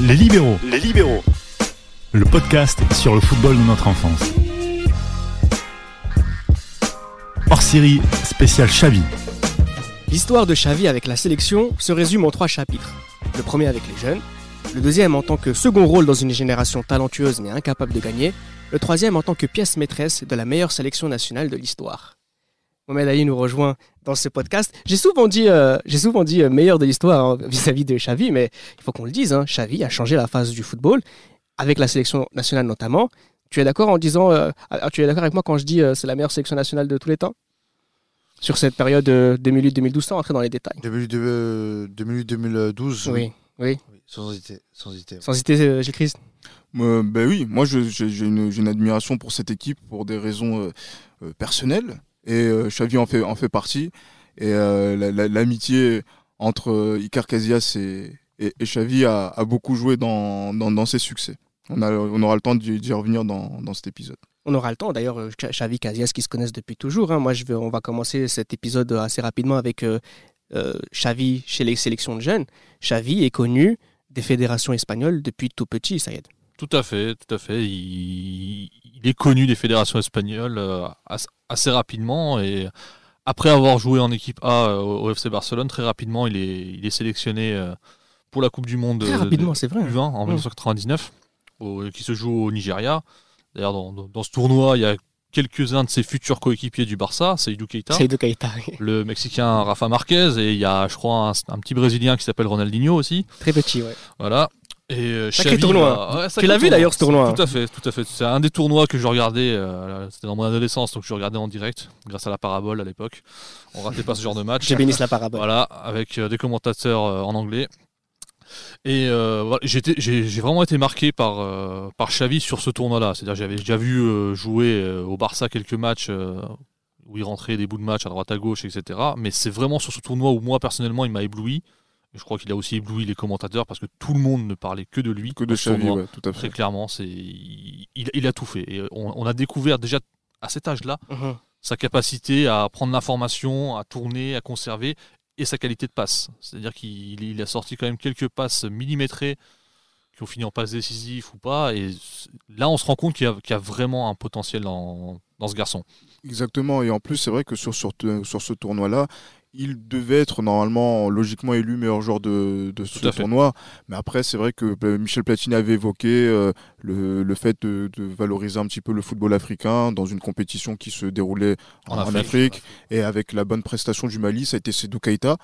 Les libéraux, Les libéraux. le podcast sur le football de notre enfance. Hors série spécial Xavi. L'histoire de Xavi avec la sélection se résume en trois chapitres. Le premier avec les jeunes, le deuxième en tant que second rôle dans une génération talentueuse mais incapable de gagner, le troisième en tant que pièce maîtresse de la meilleure sélection nationale de l'histoire. Mohamed Ali nous rejoint dans ce podcast. J'ai souvent dit, euh, j'ai souvent dit euh, meilleur de l'histoire hein, vis-à-vis de Xavi, mais il faut qu'on le dise, hein, Xavi a changé la face du football, avec la sélection nationale notamment. Tu es d'accord en disant, euh, ah, tu es d'accord avec moi quand je dis euh, c'est la meilleure sélection nationale de tous les temps? Sur cette période euh, 2008-2012, sans rentrer dans les détails. 2008-2012, Oui, oui. Sans hésiter. Sans hésiter. Sans citer euh, Gilles Christ. Euh, ben oui, moi j'ai j'ai une, j'ai une admiration pour cette équipe pour des raisons euh, euh, personnelles et euh, Xavi en fait, en fait partie et euh, la- la- l'amitié entre euh, Icar Casillas et, et, Xavi a, beaucoup joué dans, dans, ses succès. On, aura le temps d'y revenir dans, dans cet épisode. On aura le temps, d'ailleurs, Xavi, Casillas qui se connaissent depuis toujours. hein. Moi, on va commencer cet épisode assez rapidement avec euh, euh, Xavi chez les sélections de jeunes. Xavi est connu des fédérations espagnoles depuis tout petit, Sayed. Tout à fait, tout à fait. Il, il est connu des fédérations espagnoles euh, as- assez rapidement et après avoir joué en équipe A euh, au FC Barcelone, très rapidement, il est, il est sélectionné euh, pour la Coupe du Monde Très de- rapidement, de c'est vrai. hein. U20 en Mm. 1999, au- qui se joue au Nigeria. D'ailleurs, dans, ce tournoi, il y a quelques-uns de ses futurs coéquipiers du Barça, Seydou Keita, le Mexicain Rafa Marquez et il y a, je crois, un, un petit Brésilien qui s'appelle Ronaldinho aussi. Très petit, ouais. Voilà. Et euh, Sacré tournoi. bah, ouais, Tu l'as vu d'ailleurs, ce tournoi, Tout à fait, tout à fait. C'est un des tournois que je regardais. euh, C'était dans mon adolescence, donc je regardais en direct, grâce à la parabole à l'époque. On ratait pas ce genre de match. J'ai bénisse la parabole. Voilà, avec euh, des commentateurs euh, en anglais. Et voilà, j'ai vraiment été marqué par, par Xavi sur ce tournoi-là. C'est-à-dire j'avais déjà vu jouer au Barça quelques matchs où il rentrait des bouts de match à droite à gauche, etc. Mais c'est vraiment sur ce tournoi où moi personnellement il m'a ébloui. Je crois qu'il a aussi ébloui les commentateurs parce que tout le monde ne parlait que de lui. Que de Xavi, ouais, tout à Très fait. clairement, c'est il, il a tout fait. Et on, on a découvert déjà à cet âge-là Mhm. sa capacité à prendre l'information, à tourner, à conserver, et sa qualité de passe. C'est-à-dire qu'il il a sorti quand même quelques passes millimétrées qui ont fini en passe décisive ou pas. Et là, on se rend compte qu'il y, a- qu'il y a vraiment un potentiel dans, dans ce garçon. Exactement, et en plus c'est vrai que sur, sur, sur ce tournoi-là, il devait être normalement logiquement élu meilleur joueur de, de ce tournoi. Mais après, c'est vrai que euh, Michel Platini avait évoqué euh, le, le fait de, de valoriser un petit peu le football africain dans une compétition qui se déroulait en, En en Afrique. Et avec la bonne prestation du Mali, ça a été Sedou Keita.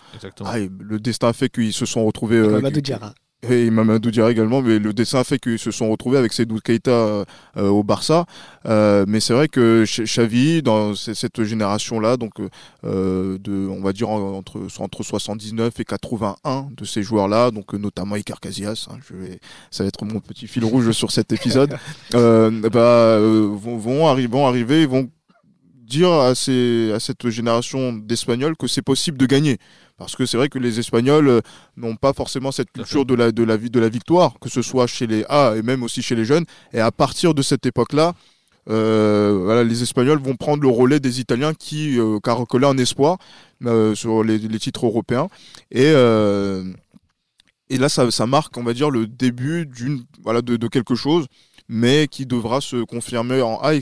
Ah, le destin a fait qu'ils se sont retrouvés. euh, Mamadou que- Diarra. Et Mamadou Diarra également, mais le dessin a fait qu'ils se sont retrouvés avec Sedou Keita euh, au Barça. Euh, mais c'est vrai que Xavi, dans cette génération-là, donc euh, de, on va dire en- entre, entre 79 et 81 de ces joueurs-là, donc euh, notamment Icar Casillas, hein, je vais, ça va être mon petit fil rouge sur cet épisode, euh, bah, euh, vont, vont, arri- vont arriver, ils vont dire à, ces, à cette génération d'Espagnols que c'est possible de gagner. Parce que c'est vrai que les Espagnols euh, n'ont pas forcément cette culture de la, de, la, de la victoire, que ce soit chez les A et même aussi chez les jeunes. Et à partir de cette époque-là, euh, voilà, les Espagnols vont prendre le relais des Italiens qui euh, caracolaient un espoir euh, sur les, les titres européens. Et, et là, ça, ça marque, on va dire, le début d'une voilà, de, de quelque chose, mais qui devra se confirmer en A et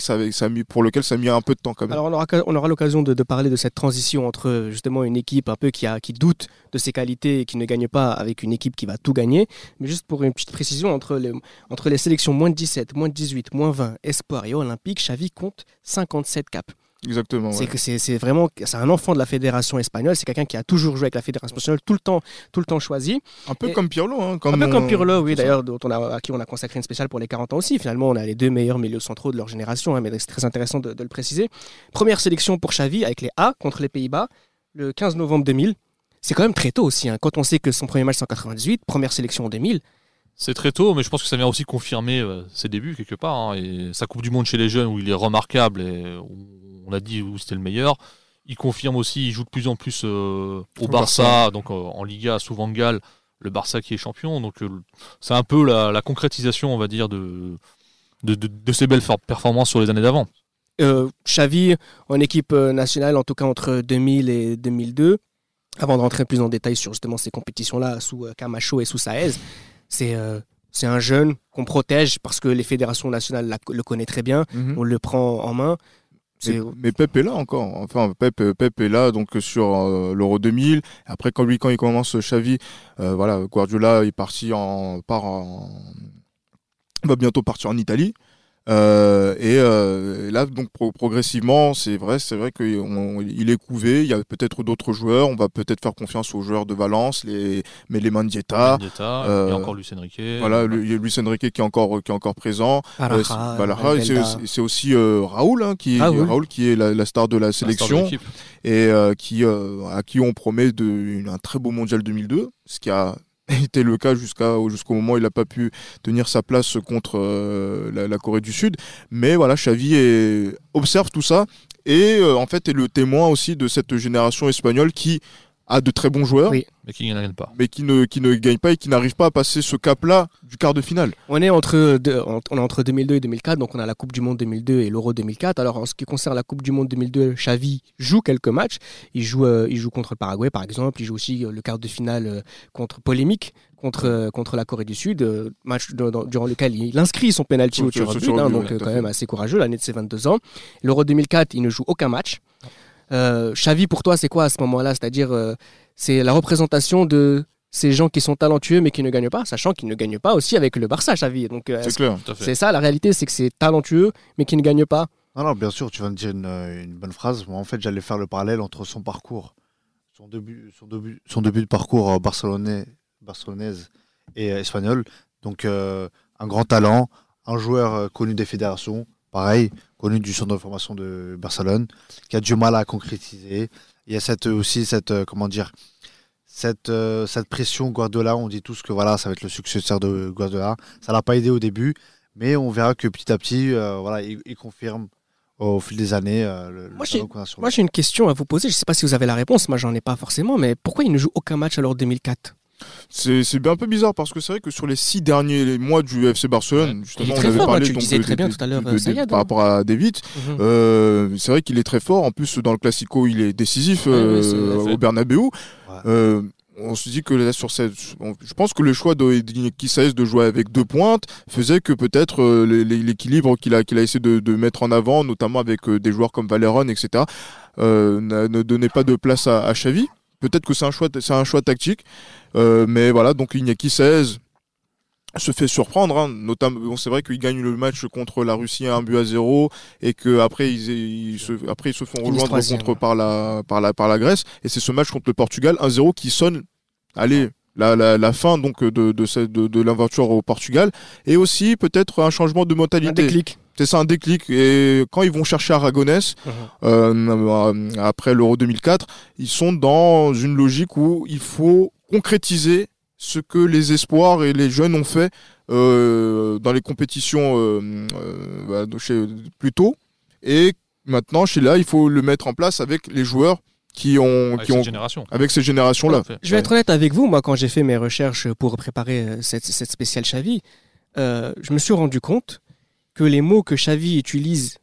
pour lequel ça a mis un peu de temps quand même. Alors on aura, on aura l'occasion de, parler de cette transition entre justement une équipe un peu qui, a, qui doute de ses qualités et qui ne gagne pas avec une équipe qui va tout gagner. Mais juste pour une petite précision, entre les, entre les sélections moins de 17, moins de 18, moins 20, Espoir et Olympique, Xavi compte 57 caps. Exactement. C'est ouais. que c'est vraiment c'est un enfant de la fédération espagnole. C'est quelqu'un qui a toujours joué avec la fédération espagnole, tout le temps, tout le temps choisi. Un peu Et- comme Pirlo. Hein, Un comme peu comme Pirlo, oui, ça. d'ailleurs, dont on a, à qui on a consacré une spéciale pour les 40 ans aussi. Finalement, on a les deux meilleurs milieux centraux de leur génération, hein, mais c'est très intéressant de, de le préciser. Première sélection pour Xavi avec les A contre les Pays-Bas, le 15 novembre 2000. C'est quand même très tôt aussi, hein, quand on sait que son premier match c'est en 98, première sélection en 2000. C'est très tôt, mais je pense que ça vient aussi confirmer euh, ses débuts quelque part. hein, et sa Coupe du Monde chez les jeunes, où il est remarquable, et où on a dit où c'était le meilleur. Il confirme aussi, il joue de plus en plus euh, au Barça, Barça. donc euh, en Liga, souvent Galles, le Barça qui est champion. Donc euh, c'est un peu la, la concrétisation, on va dire, de, de, de- de ses belles for- performances sur les années d'avant. Xavi en équipe nationale, en tout cas entre 2000 et 2002, avant de rentrer plus en détail sur justement ces compétitions-là sous Camacho et sous Saez, c'est euh, c'est un jeune qu'on protège parce que les fédérations nationales la- le connaissent très bien. Mhm. On le prend en main. Mais, Pep est là encore. Enfin, Pep, Pep est là donc sur euh, l'Euro 2000. Après, quand lui, quand il commence Xavi, euh, voilà, Guardiola est parti en, part en, va bientôt partir en Italie. Euh, et, euh, et là, donc pro- progressivement, c'est vrai, c'est vrai qu'il est couvé. Il y a peut-être d'autres joueurs. On va peut-être faire confiance aux joueurs de Valence, les, mais les. Mendieta, euh, il y a encore Luis Enrique. Voilà, il y a Luis Enrique qui est encore, qui est encore présent. Euh, c'est- aussi- euh, Raoul, hein, qui est, Raoul. Raoul qui est la, la star de la la star de sélection et euh, qui, euh, à qui on promet de, une- un très beau mondial 2002, ce qui a été le cas jusqu'au moment où il n'a pas pu tenir sa place contre euh, la, Corée du Sud. Mais voilà, Xavi observe tout ça et euh, en fait est le témoin aussi de cette génération espagnole qui a de très bons joueurs, Oui. Mais qui ne gagne pas. mais qui ne, qui ne gagne pas et qui n'arrive pas à passer ce cap-là du quart de finale. On est entre deux- on est entre 2002 et 2004, donc on a la Coupe du Monde 2002 et l'Euro 2004. Alors en ce qui concerne la Coupe du Monde 2002, Xavi joue quelques matchs. Il joue, euh, il joue contre le Paraguay par exemple. Il joue aussi euh, le quart de finale euh, contre polémique contre contre la Corée du Sud, match de- dans- durant lequel il inscrit son penalty au tir but, hein, donc quand même assez courageux l'année de ses 22 ans. L'Euro 2004, il ne joue aucun match. Euh, Xavi pour toi, c'est quoi à ce moment-là? C'est-à-dire euh, c'est la représentation de ces gens qui sont talentueux mais qui ne gagnent pas, sachant qu'ils ne gagnent pas aussi avec le Barça, Xavi. Donc euh, C'est clair. C'est ça, la réalité, c'est que c'est talentueux, mais qui ne gagne pas. Non, non, bien sûr, tu viens de dire une, une bonne phrase. Moi, en fait, j'allais faire le parallèle entre son parcours, son début, son début, son début de parcours barcelonais, barcelonaise et espagnol. Donc, euh, un grand talent, un joueur connu des fédérations, pareil, connu du centre de formation de Barcelone, qui a du mal à concrétiser. Il y a cette, aussi cette, euh, comment dire, cette, euh, cette pression Guardiola. On dit tous que voilà, ça va être le successeur de Guardiola. Ça l'a pas aidé au début, mais on verra que petit à petit, euh, voilà, il, il confirme au fil des années euh, le, Moi, sur Moi, j'ai une question à vous poser. Je ne sais pas si vous avez la réponse. Moi, j'en ai pas forcément. Mais pourquoi il ne joue aucun match alors 2004 C'est un peu bizarre parce que c'est vrai que sur les six derniers mois du FC Barcelone, justement, on avait fort, parlé donc, de- très bien de- tout à l'heure, euh, par hein. rapport à David. Euh, c'est vrai qu'il est très fort. En plus, dans le Classico, il est décisif Ouais, euh, au Bernabeu. Ouais. Euh, on se dit que là, sur cette, on- je pense que le choix de Kissaes de jouer avec deux pointes faisait que peut-être l'é- l'é- l'équilibre qu'il a, qu'il a essayé de, de mettre en avant, notamment avec des joueurs comme Valeron, etc., ne donnait pas de place à, à Xavi. Peut-être que c'est un choix, c'est un choix tactique, Euh, mais voilà. Donc Iñaki 16 se fait surprendre, hein. notamment. Bon, c'est vrai qu'ils gagnent le match contre la Russie à un but à zéro et que après ils, ils se, après ils se font rejoindre contre par la, par la, par la Grèce et c'est ce match contre le Portugal 1-0 qui sonne, allez, la, la, la fin donc de, de, de, de l'aventure au Portugal et aussi peut-être un changement de Un mentalité. déclic. C'est ça un déclic et quand ils vont chercher Aragonès euh, après l'Euro 2004, ils sont dans une logique où il faut concrétiser ce que les espoirs et les jeunes ont fait euh, dans les compétitions euh, euh, bah, chez- plus tôt. Et maintenant, chez là, il faut le mettre en place avec les joueurs qui ont, Avec qui cette ont génération. avec ces générations-là. Je vais être honnête avec vous. Moi, quand j'ai fait mes recherches pour préparer cette, cette spéciale euh, je me suis rendu compte que les mots que Xavi utilise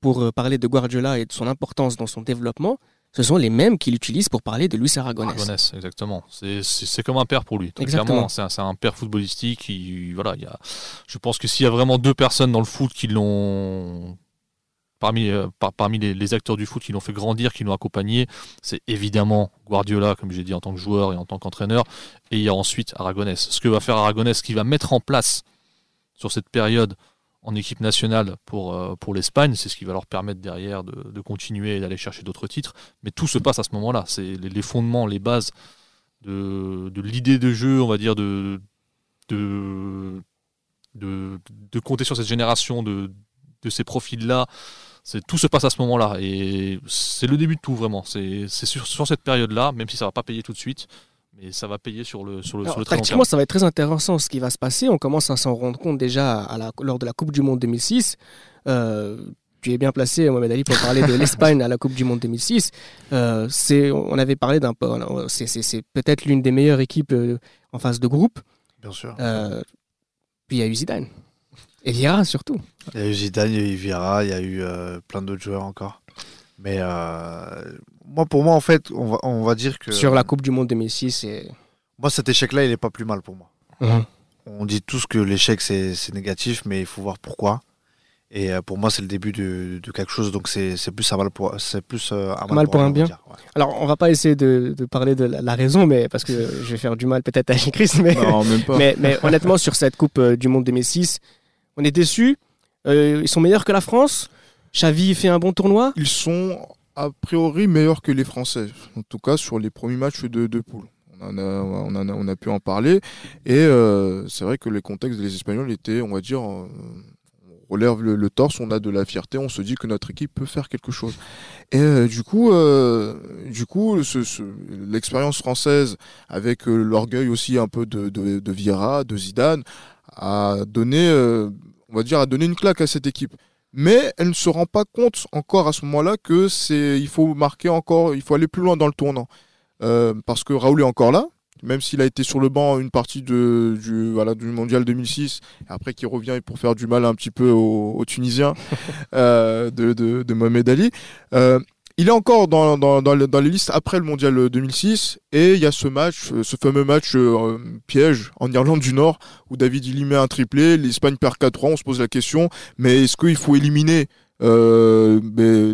pour euh, parler de Guardiola et de son importance dans son développement, ce sont les mêmes qu'il utilise pour parler de Luis Aragonés. Aragonès, exactement. C'est- comme un père pour lui. Exactement. C'est un, un père footballistique. Qui, voilà, il y a, je pense que s'il y a vraiment deux personnes dans le foot qui l'ont. Parmi, euh, par- parmi les, les acteurs du foot qui l'ont fait grandir, qui l'ont accompagné, c'est évidemment Guardiola, comme j'ai dit, en tant que joueur et en tant qu'entraîneur. Et il y a ensuite Aragonès. Ce que va faire Aragonès, ce qu'il va mettre en place sur cette période en équipe nationale pour, euh, pour l'Espagne, c'est ce qui va leur permettre derrière de, continuer et d'aller chercher d'autres titres. Mais tout se passe à ce moment-là. C'est les, fondements, les bases de, l'idée de jeu, on va dire, de, de, de, compter sur cette génération, de, ces profils-là. C'est, tout se passe à ce moment-là. Et c'est le début de tout, vraiment. C'est, c'est sur, sur cette période-là, même si ça ne va pas payer tout de suite. Mais ça va payer sur le, sur le, Alors, sur le très long tactiquement, terme. ça va être très intéressant ce qui va se passer. On commence à s'en rendre compte déjà à la- lors de la Coupe du Monde 2006. Euh, tu es bien placé, Mohamed Ali, pour parler de l'Espagne à la Coupe du Monde 2006. Euh, c'est, on avait parlé d'un peu. C'est, c'est- peut-être l'une des meilleures équipes euh, en phase de groupe. Bien sûr. Euh, puis il y a eu Zidane. Et Vieira surtout. Il y a eu Zidane, il y a eu Vieira, il y a eu euh, plein d'autres joueurs encore. Mais euh, moi, pour moi, en fait, on va, on va dire que Sur la Coupe du Monde 2006. Et... moi, cet échec-là, il est pas plus mal pour moi. Mhm. On, dit tous que l'échec c'est c'est négatif, mais il faut voir pourquoi. Et euh, pour moi, c'est le début de, de quelque chose, donc c'est c'est plus un mal pour, c'est plus euh, un mal pour un on va bien. dire, ouais. Alors, on va pas essayer de, de parler de la, la raison, mais parce que je vais faire du mal peut-être à Chris, mais, Non, même pas. mais, mais honnêtement, sur cette Coupe euh, du Monde 2006, on est déçus. Euh, ils sont meilleurs que la France. Xavi fait un bon tournoi. Ils sont a priori meilleurs que les Français, en tout cas sur les premiers matchs de, de poule. On, a, on, pu en parler. Et euh, c'est vrai que les contextes des Espagnols étaient, on va dire, euh, on relève le, le torse, on a de la fierté, on se dit que notre équipe peut faire quelque chose. Et euh, du coup, du coup ce- ce- l'expérience française, avec l'orgueil aussi un peu de, de, de Vieira, de Zidane, a donné, a donné une claque à cette équipe mais elle ne se rend pas compte encore à ce moment-là que c'est il faut marquer encore, il faut aller plus loin dans le tournant. Euh, parce que Raoul est encore là, même s'il a été sur le banc une partie du, mondial 2006, et après qu'il revient pour faire du mal un petit peu aux, Tunisiens euh, de Mohamed Ali. Euh, il est encore dans, dans, dans, le- dans les listes après le mondial 2006, et il y a ce match, euh, ce fameux match euh, piège en Irlande du Nord, où David il y met un triplé, l'Espagne perd 4-3, on se pose la question, mais est-ce qu'il faut éliminer euh,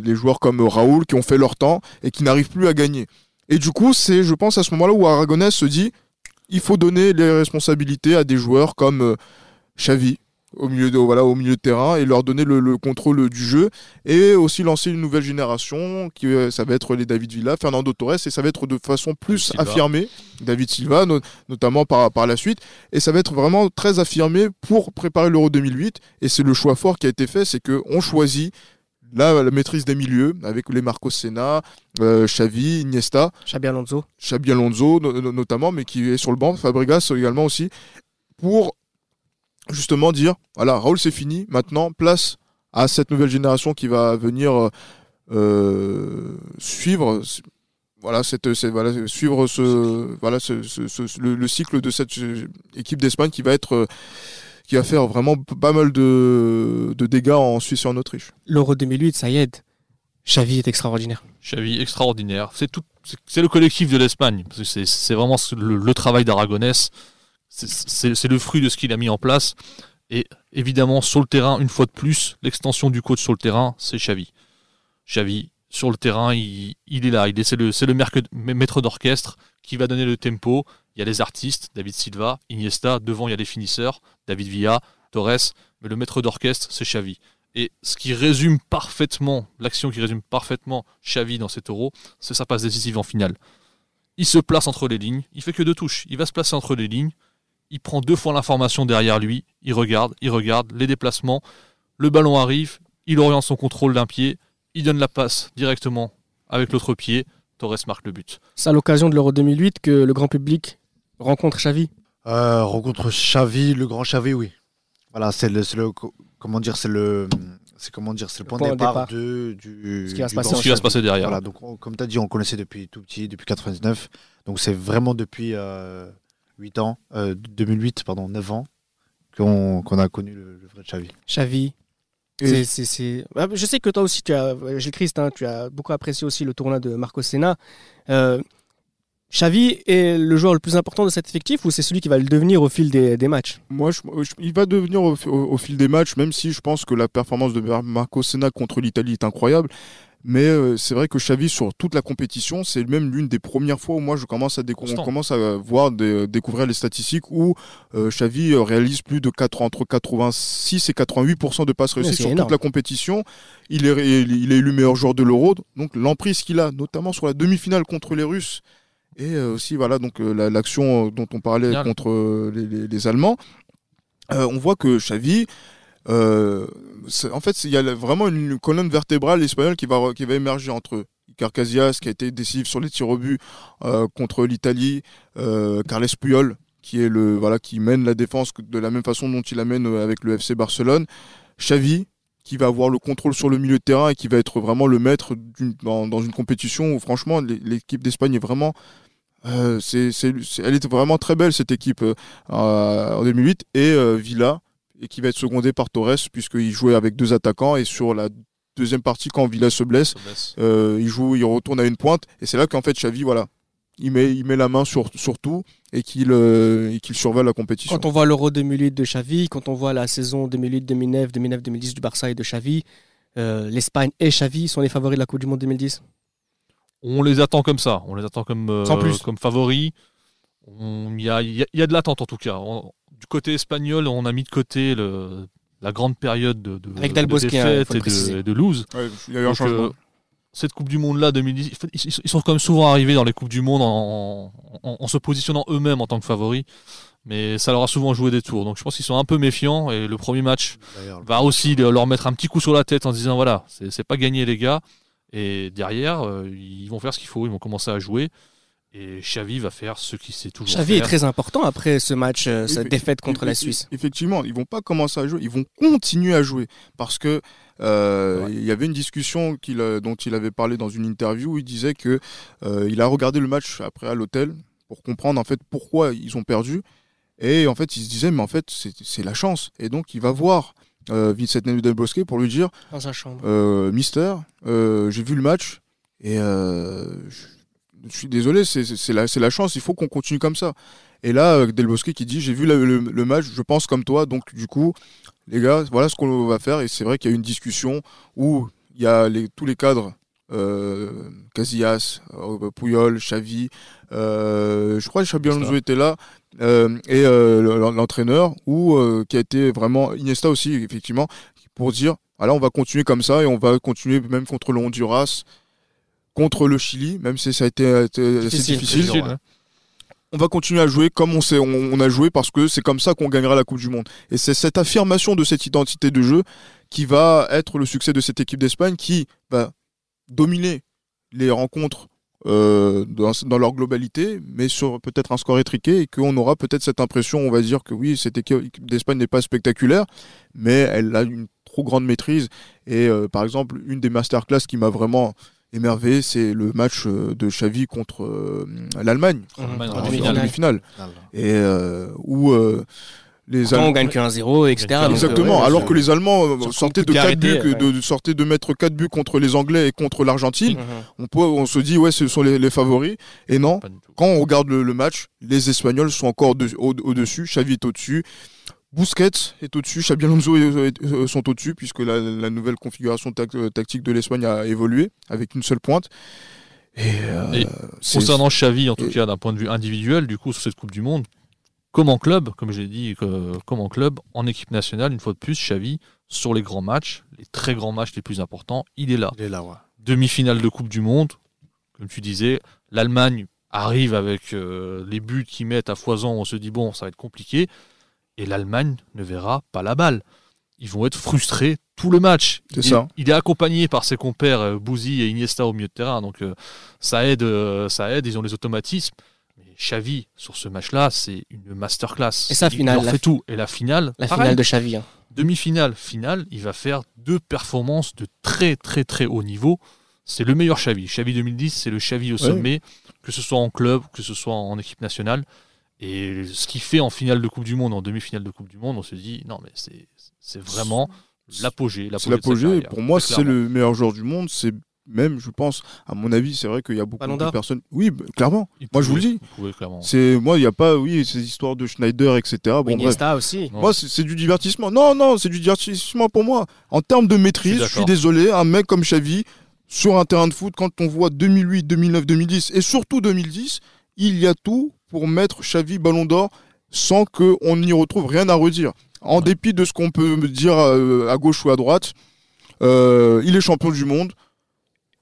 les joueurs comme Raoul qui ont fait leur temps et qui n'arrivent plus à gagner? Et du coup, c'est, je pense, à ce moment-là où Aragonès se dit il faut donner les responsabilités à des joueurs comme euh, Xavi au milieu de voilà au milieu de terrain et leur donner le, le contrôle du jeu et aussi lancer une nouvelle génération qui euh, ça va être les David Villa, Fernando Torres et ça va être de façon plus Silva. affirmée David Silva no- notamment par par la suite et ça va être vraiment très affirmé pour préparer l'Euro 2008 et c'est le choix fort qui a été fait c'est que on choisit la, la maîtrise des milieux avec les Marcos Senna, euh, Xavi, Iniesta, Xabi Alonso. Xabi Alonso no- no- notamment, mais qui est sur le banc, Fabregas également aussi, pour justement dire, voilà, Raoul c'est fini, maintenant place à cette nouvelle génération qui va venir euh, euh, suivre, voilà, cette, cette- voilà, suivre ce, voilà, ce- ce- ce- le, le cycle de cette euh, équipe d'Espagne qui va être, qui va faire vraiment pas mal de, de dégâts en Suisse et en Autriche. L'Euro 2008, ça y est. Xavi est extraordinaire. Xavi, extraordinaire. C'est tout, c'est- le collectif de l'Espagne. Parce que C'est vraiment le, le travail d'Aragonès. C'est- le fruit de ce qu'il a mis en place. Et évidemment, sur le terrain, une fois de plus, l'extension du coach sur le terrain, c'est Xavi. Xavi, sur le terrain, il, est là. C'est le, le maître d'orchestre qui va donner le tempo. Il y a les artistes, David Silva, Iniesta. Devant, il y a les finisseurs, David Villa, Torres. Mais le maître d'orchestre, c'est Xavi. Et ce qui résume parfaitement, l'action qui résume parfaitement Xavi dans cet euro, c'est sa passe décisive en finale. Il se place entre les lignes, il fait que deux touches, il va se placer entre les lignes, il prend deux fois l'information derrière lui, il regarde, il regarde les déplacements, le ballon arrive, il oriente son contrôle d'un pied, il donne la passe directement avec l'autre pied, Torres marque le but. C'est à l'occasion de l'Euro 2008 que le grand public rencontre Xavi. Euh, rencontre Xavi, le grand Xavi, oui. Voilà, c'est le, comment dire, c'est le, c'est comment dire, c'est le, point, de départ, de, du, Ce qui va se passer grand Ce qui va se Xavi. passer derrière. Voilà, donc on- comme tu as dit, on connaissait depuis tout petit, depuis 99. Donc c'est vraiment depuis euh, 8 ans, euh, 2008, pardon, 9 ans, qu'on qu'on a connu le, le vrai Xavi. Xavi. Ah, Je sais que toi aussi, tu as, euh, Gilles Christ, hein, tu as beaucoup apprécié aussi le tournoi de Marco Senna. Euh, Xavi est le joueur le plus important de cet effectif ou c'est celui qui va le devenir au fil des, des matchs? Moi, je- je- il va devenir au, au- au fil des matchs, même si je pense que la performance de Marco Senna contre l'Italie est incroyable. Mais euh, c'est vrai que Xavi, sur toute la compétition, c'est même l'une des premières fois où moi je commence à, on commence à voir, des- découvrir les statistiques où euh, Xavi euh, réalise plus de 4, entre 86 et 88% de passes réussies sur énorme. toute la compétition. Il est, il est élu meilleur joueur de l'Euro. Donc l'emprise qu'il a, notamment sur la demi-finale contre les Russes, et euh, aussi voilà donc euh, la- l'action euh, dont on parlait Bien. contre euh, les, les- les Allemands. Euh, on voit que Xavi, euh, en fait, il y a vraiment une colonne vertébrale espagnole qui va, qui va émerger entre Iker Casillas, qui a été décisif sur les tirs au but euh, contre l'Italie, euh, Carles Puyol, qui est le voilà qui mène la défense de la même façon dont il la mène euh, avec le FC Barcelone, Xavi qui va avoir le contrôle sur le milieu de terrain et qui va être vraiment le maître d'une- dans, dans une compétition où franchement l'é- l'équipe d'Espagne est vraiment euh, c'est- c'est- elle est vraiment très belle cette équipe euh, en 2008 et euh, Villa et qui va être secondé par Torres puisqu'il jouait avec deux attaquants et sur la deuxième partie quand Villa se blesse euh, il joue il retourne à une pointe et c'est là qu'en fait Xavi voilà il met, il met la main sur, sur tout et qu'il euh, et qu'il surveille la compétition. Quand on voit l'Euro 2008 de Xavi, quand on voit la saison 2008-2009, 2009-2010 du Barça et de Xavi, euh, l'Espagne et Xavi sont les favoris de la Coupe du Monde 2010 On les attend comme ça, on les attend comme, euh, Sans plus. comme favoris. Il y a, il y a- y a de l'attente en tout cas. On- du côté espagnol, on a mis de côté le- la grande période de, de, Avec hein, défaite et de, et de lose. Ouais, il y a eu un Donc, changement. euh, cette Coupe du Monde là 2010, ils, sont quand même souvent arrivés dans les Coupes du Monde en, en- en se positionnant eux-mêmes en tant que favoris, mais ça leur a souvent joué des tours. Donc je pense qu'ils sont un peu méfiants et le premier match va aussi leur mettre un petit coup sur la tête en se disant voilà, c'est c'est pas gagné les gars. Et derrière, euh, ils vont faire ce qu'il faut, ils vont commencer à jouer. Et Xavi va faire ce qu'il sait toujours Xavi est très important après ce match, euh, cette défaite contre la Eff- Suisse. Effectivement, ils vont pas commencer à jouer, ils vont continuer à jouer. Parce que euh, il y avait une discussion euh, dont il avait parlé dans une interview où il disait que euh, il a regardé le match après à l'hôtel pour comprendre en fait pourquoi ils ont perdu. Et en fait il se disait mais en fait c'est c'est la chance. Et donc il va voir euh, Vincent Del Bosque pour lui dire Dans sa chambre. euh, Mister, euh, j'ai vu le match et euh, je je suis désolé, c'est la, chance, il faut qu'on continue comme ça. Et là, euh, Del Bosque qui dit J'ai vu le, le- le match, je pense comme toi, donc du coup, les gars, voilà ce qu'on va faire. Et c'est vrai qu'il y a eu une discussion où il y a les, tous les cadres. Euh, Casillas, euh, Puyol, Xavi, euh, je crois que Xabi Alonso était là, euh, et le- l'entraîneur, ou qui a été vraiment Iniesta aussi, effectivement, pour dire voilà, on va continuer comme ça et on va continuer même contre le Honduras, contre le Chili, même si ça a été, été assez Difficile. difficile. Difficile, ouais. On va continuer à jouer comme on, sait, on, on a joué parce que c'est comme ça qu'on gagnera la Coupe du Monde. Et c'est cette affirmation de cette identité de jeu qui va être le succès de cette équipe d'Espagne qui va dominer les rencontres euh, dans, dans leur globalité, mais sur peut-être un score étriqué et qu'on aura peut-être cette impression, on va dire que oui, cette équipe d'Espagne n'est pas spectaculaire, mais elle a une trop grande maîtrise. Et euh, par exemple, une des masterclass qui m'a vraiment émerveillé, c'est le match euh, de Xavi contre euh, l'Allemagne. Allemagne, En demi-finale. demi-finale. Final. Et euh, où euh, les Quand on Allemands. gagne que 1-0, etc. Exactement. alors que les Allemands sortaient de de, 4 buts, de, sortaient de mettre 4 buts contre les Anglais et contre l'Argentine, Mhm. on, peut, on se dit, ouais, ce sont les, les favoris. Et non, quand on regarde le, le match, les Espagnols sont encore de- au- au-dessus, Xavi est au-dessus. Busquets est au-dessus, Xabi Alonso est- est- euh, sont au-dessus, puisque la, la nouvelle configuration euh, tactique de l'Espagne a évolué avec une seule pointe. Et, euh, Concernant Xavi, en tout et- cas d'un point de vue individuel, du coup, sur cette Coupe du Monde, comme en club, comme j'ai dit, que- comme en club, en équipe nationale, une fois de plus, Xavi, sur les grands matchs, les très grands matchs les plus importants, il est là. Il est là, ouais. Demi-finale de Coupe du Monde, comme tu disais, l'Allemagne arrive avec euh, les buts qu'ils mettent à foison, on se dit, bon, ça va être compliqué, et l'Allemagne ne verra pas la balle. Ils vont être frustrés tout le match. C'est il, ça. il est accompagné par ses compères euh, Bouzy et Iniesta au milieu de terrain, donc euh, ça aide, euh, ça aide. Ils ont les automatismes. Mais Xavi sur ce match-là, c'est une masterclass. Et sa finale, il fait tout. Et la finale, La pareil. finale de Xavi. hein. demi-finale, finale, il va faire deux performances de très très très haut niveau. C'est le meilleur Xavi. Xavi 2010, c'est le Xavi au sommet, que ce soit en club, que ce soit en équipe nationale. Et ce qu'il fait en finale de Coupe du Monde, en demi-finale de Coupe du Monde, on se dit non mais c'est c'est vraiment l'apogée. C'est l'apogée. Pour moi, c'est le meilleur joueur du monde. C'est même, je pense, à mon avis, c'est vrai qu'il y a beaucoup Ballon de personnes. Oui, bah, clairement. Il Moi, je vous le dis. C'est moi, il n'y a pas, oui, ces histoires de Schneider, etc. Bon, bref. Iniesta aussi. Moi, c'est du divertissement. Non, non, c'est du divertissement pour moi. En termes de maîtrise, Je suis désolé, un mec comme Xavi, sur un terrain de foot, quand on voit 2008, 2009, 2010 et surtout 2010, il y a tout pour mettre Xavi Ballon d'Or sans qu'on n'y retrouve rien à redire. En dépit de ce qu'on peut me dire euh, à gauche ou à droite, euh, il est champion du monde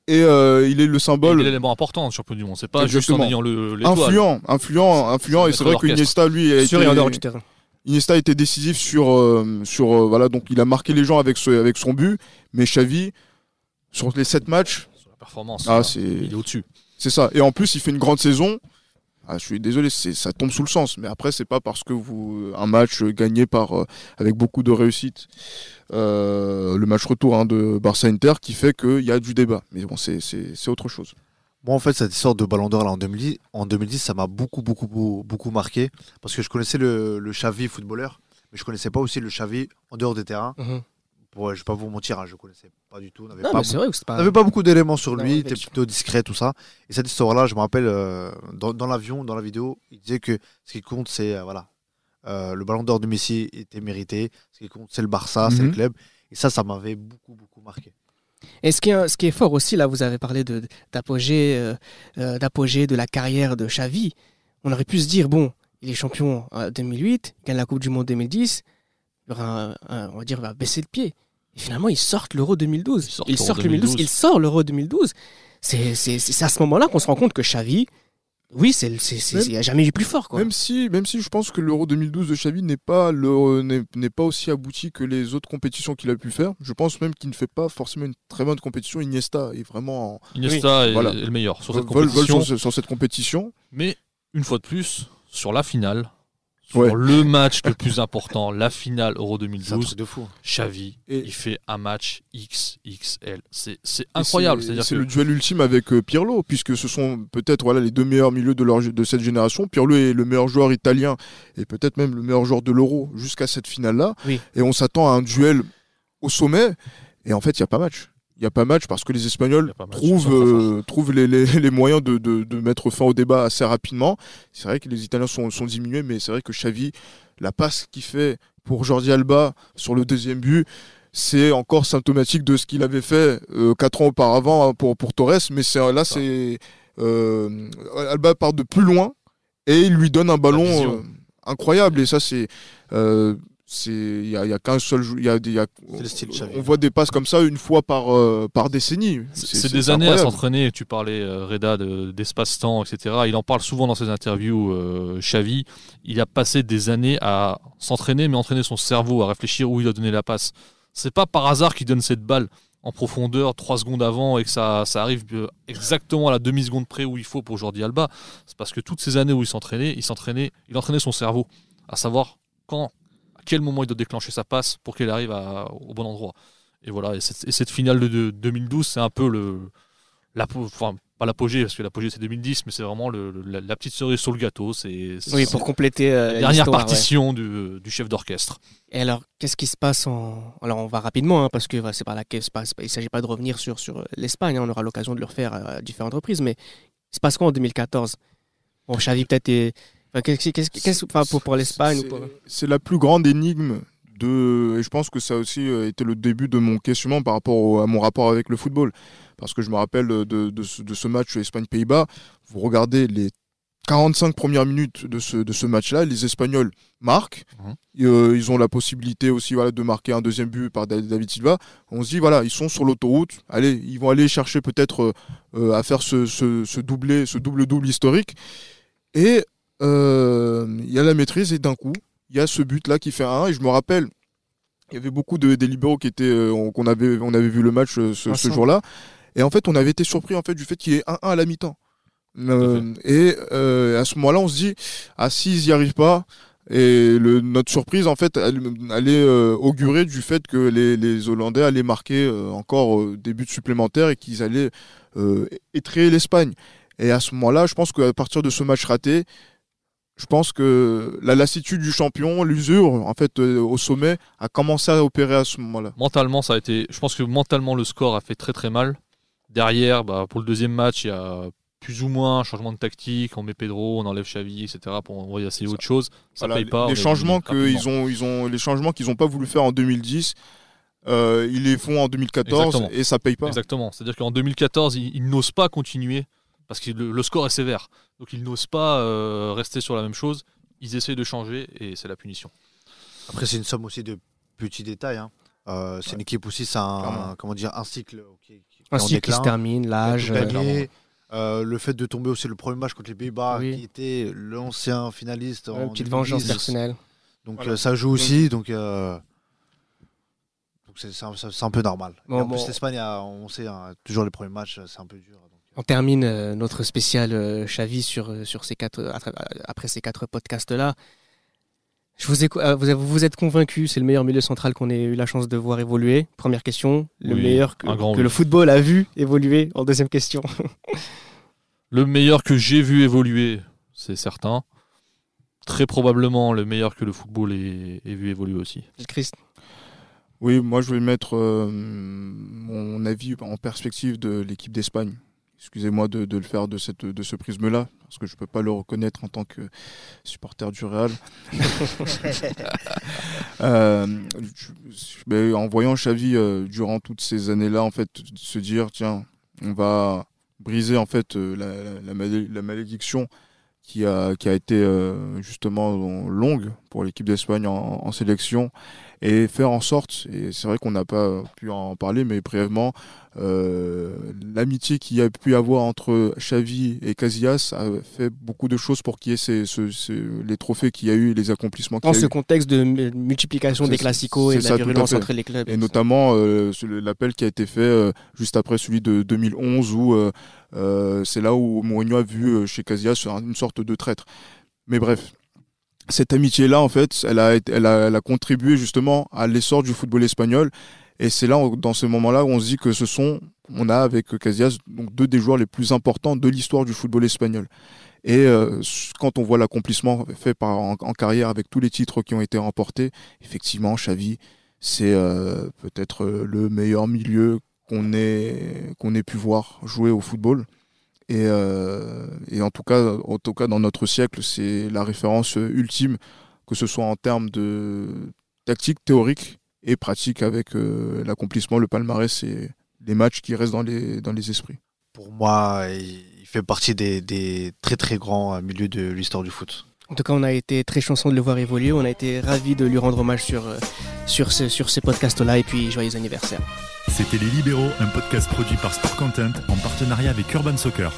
et euh, il est le Il symbole est l'élément important sur le du monde. C'est pas juste en Exactement. ayant le influent, influent, influent. Et C'est vrai que maître Iniesta, lui, a Sur été- du. Iniesta a été décisif sur, euh, sur voilà donc il a marqué les gens avec, ce, avec son but, mais Xavi sur les 7 matchs, Sur la performance. ah hein, c'est il est au-dessus. c'est ça. Et en plus il fait une grande saison. Ah, je suis désolé, ça tombe sous le sens. Mais après c'est pas parce que vous un match gagné par euh, avec beaucoup de réussite, euh, le match retour hein, de Barça Inter qui fait qu'il y a du débat. Mais bon c'est autre chose. Moi, en fait, cette histoire de Ballon d'Or là, en 2010, en 2010 ça m'a beaucoup, beaucoup, beaucoup, beaucoup marqué. Parce que je connaissais le, le Xavi footballeur, mais je connaissais pas aussi le Xavi en dehors des terrains. Mhm. Pour, je vais pas vous mentir, hein, je connaissais pas du tout. on n'avait Non, pas pas. beaucoup d'éléments sur lui, il était plutôt discret, tout ça. Et cette histoire-là, je me rappelle, euh, dans, dans l'avion, dans la vidéo, il disait que ce qui compte, c'est euh, voilà, euh, le ballon d'or de Messi était mérité. Ce qui compte, c'est le Barça, c'est Mhm. le club. Et ça, ça m'avait beaucoup, beaucoup marqué. Et ce qui, est, ce qui est fort aussi, là, vous avez parlé de- d'apogée euh, d'apogée de la carrière de Xavi. On aurait pu se dire, bon, il est champion en 2008, il gagne la Coupe du Monde 2010, il y aura un- un- on va dire, il va baisser le pied. Et finalement, il sort l'Euro 2012. Il sort Il l'Euro sort, 2012, 2012. il sort l'Euro 2012. C'est à ce moment-là qu'on se rend compte que Xavi, oui, c'est il n'y a jamais eu plus fort. Quoi. Même si, même si je pense que l'Euro 2012 de Xavi n'est pas, n'est aussi abouti que les autres compétitions qu'il a pu faire. Je pense même qu'il ne fait pas forcément une très bonne compétition. Iniesta est vraiment en Iniesta est, voilà. est le meilleur sur cette vol- vol compétition. sur, ce- sur cette compétition. Mais une fois de plus, sur la finale, sur Ouais. le match le plus important, la finale Euro C'est un 2012, truc de fou. Xavi, Et- il fait un match XXL. C'est incroyable. c'est- C'est-à-dire C'est que le duel ultime avec euh, Pirlo, puisque ce sont peut-être voilà, les deux meilleurs milieux de, leur, de cette génération. Pirlo est le meilleur joueur italien et peut-être même le meilleur joueur de l'Euro jusqu'à cette finale-là. Oui. Et on s'attend à un duel au sommet. Et en fait, il n'y a pas match. Il n'y a pas match parce que les Espagnols trouvent, euh, trouvent les, les- les moyens de, de- de mettre fin au débat assez rapidement. C'est vrai que les Italiens sont, sont diminués, mais c'est vrai que Xavi, la passe qu'il fait pour Jordi Alba sur le deuxième but, c'est encore symptomatique de ce qu'il avait fait euh, quatre ans auparavant hein, pour, pour Torres. Mais c'est, là, c'est euh, Alba part de plus loin et il lui donne un ballon euh, incroyable. Et ça, c'est c'est il y a, il y a qu'un seul y a y a- C'est le style Xavi. on voit des passes comme ça une fois par euh, par décennie. C'est des années à s'entraîner. Tu parlais, euh, Reda, de- d'espace-temps, etc. Il en parle souvent dans ses interviews, euh, Xavi. Il a passé des années à s'entraîner, mais entraîner son cerveau, à réfléchir où il doit donner la passe. C'est pas par hasard qu'il donne cette balle en profondeur trois secondes avant et que ça, ça arrive euh, exactement à la demi-seconde près où il faut pour Jordi Alba. C'est parce que toutes ces années où il s'entraînait, il s'entraînait, il entraînait son cerveau, à savoir quand, quel moment il doit déclencher sa passe pour qu'elle arrive à- au bon endroit. Et voilà, et cette, et cette finale de, de 2012, c'est un peu le, l'apo- enfin, pas l'apogée, parce que l'apogée c'est 2010, mais c'est vraiment le, la, la petite cerise sur le gâteau. C'est c'est- Oui, pour compléter euh, la dernière ouais. partition du, du chef d'orchestre. Et alors, qu'est-ce qui se passe en. Alors, on va rapidement, hein, parce que c'est pas la... c'est pas- c'est pas- il ne s'agit pas de revenir sur, sur euh, l'Espagne, hein, on aura l'occasion de le refaire à différentes reprises, mais il se passe quoi en 2014 Bon, Xavi, peut-être. est- qu'est-ce- qu'est-ce- enfin, pour, pour l'Espagne ou C'est- la plus grande énigme de. Et je pense que ça a aussi euh, été le début de mon questionnement par rapport au- à mon rapport avec le football. Parce que je me rappelle de, de ce, de ce match Espagne-Pays-Bas. Vous regardez les 45 premières minutes de ce, de ce match-là, les Espagnols marquent. Mhm. Et, euh, ils ont la possibilité aussi voilà, de marquer un deuxième but par Da- David Silva. On se dit, voilà, ils sont sur l'autoroute. Allez, ils vont aller chercher peut-être euh, à faire ce, ce, ce doublé, ce double-double historique. Et il y a la maîtrise et d'un coup, il y a ce but-là qui fait un 1. Et je me rappelle, il y avait beaucoup de, des libéraux qui étaient, euh, qu'on avait, on avait vu le match euh, ce, jour-là. Et en fait, on avait été surpris en fait, du fait qu'il y ait 1-1 à la mi-temps. Euh, et euh, à ce moment-là, on se dit, ah, s'ils n'y arrivent pas, et le, notre surprise, en fait, elle, elle est euh, augurée du fait que les, les Hollandais allaient marquer euh, encore euh, des buts supplémentaires et qu'ils allaient euh, étrayer l'Espagne. Et à ce moment-là, je pense qu'à partir de ce match raté, je pense que la lassitude du champion, l'usure, en fait, euh, au sommet, a commencé à opérer à ce moment-là. Mentalement, ça a été. Je pense que mentalement, le score a fait très très mal. Derrière, bah, pour le deuxième match, il y a plus ou moins un changement de tactique. On met Pedro, on enlève Xavi, etc. pour envoyer essayer autre chose. Ça Voilà, paye pas. les changements qu'ils ont, ils ont, les changements qu'ils n'ont pas voulu faire en 2010, euh, ils les font en 2014 Exactement. et ça paye pas. Exactement. C'est-à-dire qu'en 2014, ils, ils n'osent pas continuer parce que le, le score est sévère. Donc ils n'osent pas euh, rester sur la même chose. Ils essayent de changer et c'est la punition. Après, c'est une somme aussi de petits détails. hein. Euh, c'est une équipe aussi, c'est un, comment dire, un cycle qui, Un cycle qui se termine, l'âge. Euh. Euh, le fait de tomber aussi le premier match contre les Pays-Bas, Oui. qui était l'ancien finaliste. une en petite 2010. vengeance personnelle. Donc Voilà. euh, ça joue aussi. Donc euh, c'est un, peu normal. Bon, Et en bon. plus, l'Espagne, on sait, hein, toujours les premiers matchs, c'est un peu dur. On termine euh, notre spécial euh, sur, euh, sur ces quatre, après ces quatre podcasts-là. Je vous, ai, vous, êtes convaincu, c'est le meilleur milieu central qu'on ait eu la chance de voir évoluer. Première question. Le Oui, meilleur que, un grand que oui. le football a vu évoluer en deuxième question. Le meilleur que j'ai vu évoluer, c'est certain. Très probablement le meilleur que le football ait, ait vu évoluer aussi. Christ. Oui, moi je vais mettre euh, mon avis en perspective de l'équipe d'Espagne. Excusez-moi de, le faire de, cette, de ce prisme-là, parce que je ne peux pas le reconnaître en tant que supporter du Real. Euh, en voyant Xavi euh, durant toutes ces années-là, en fait, se dire, tiens, on va briser en fait la, la, malédiction qui a, qui a été justement longue pour l'équipe d'Espagne en, sélection et faire en sorte, et c'est vrai qu'on n'a pas pu en parler, mais brièvement, euh, l'amitié qu'il y a pu avoir entre Xavi et Casillas a fait beaucoup de choses pour qu'il y ait ces, les trophées qu'il y a eu, les accomplissements qu'il y a eu. Dans ce contexte de multiplication des classicos et de la virulence entre les clubs. Et notamment euh, l'appel qui a été fait euh, juste après celui de 2011 où c'est là où Mourinho a vu chez Casillas une sorte de traître. Mais bref, cette amitié-là, en fait, elle a, elle, a, elle a, contribué justement à l'essor du football espagnol. Et c'est là, dans ce moment-là, où on se dit que ce sont, on a avec Casillas, donc deux des joueurs les plus importants de l'histoire du football espagnol. Et euh, quand on voit l'accomplissement fait par, en, carrière avec tous les titres qui ont été remportés, effectivement, Xavi, c'est euh, peut-être le meilleur milieu qu'on ait, qu'on ait pu voir jouer au football. Euh, et, en, tout cas, en tout cas, dans notre siècle, c'est la référence ultime, que ce soit en termes de tactique, théorique et pratique avec euh, l'accomplissement, le palmarès et les matchs qui restent dans les, dans les esprits. Pour moi, il fait partie des, très très grands milieux de l'histoire du foot. En tout cas, on a été très chanceux de le voir évoluer. On a été ravis de lui rendre hommage sur, euh, sur, sur ces podcasts-là. Et puis, joyeux anniversaire. C'était Les Libéraux, un podcast produit par Sport Content en partenariat avec Urban Soccer.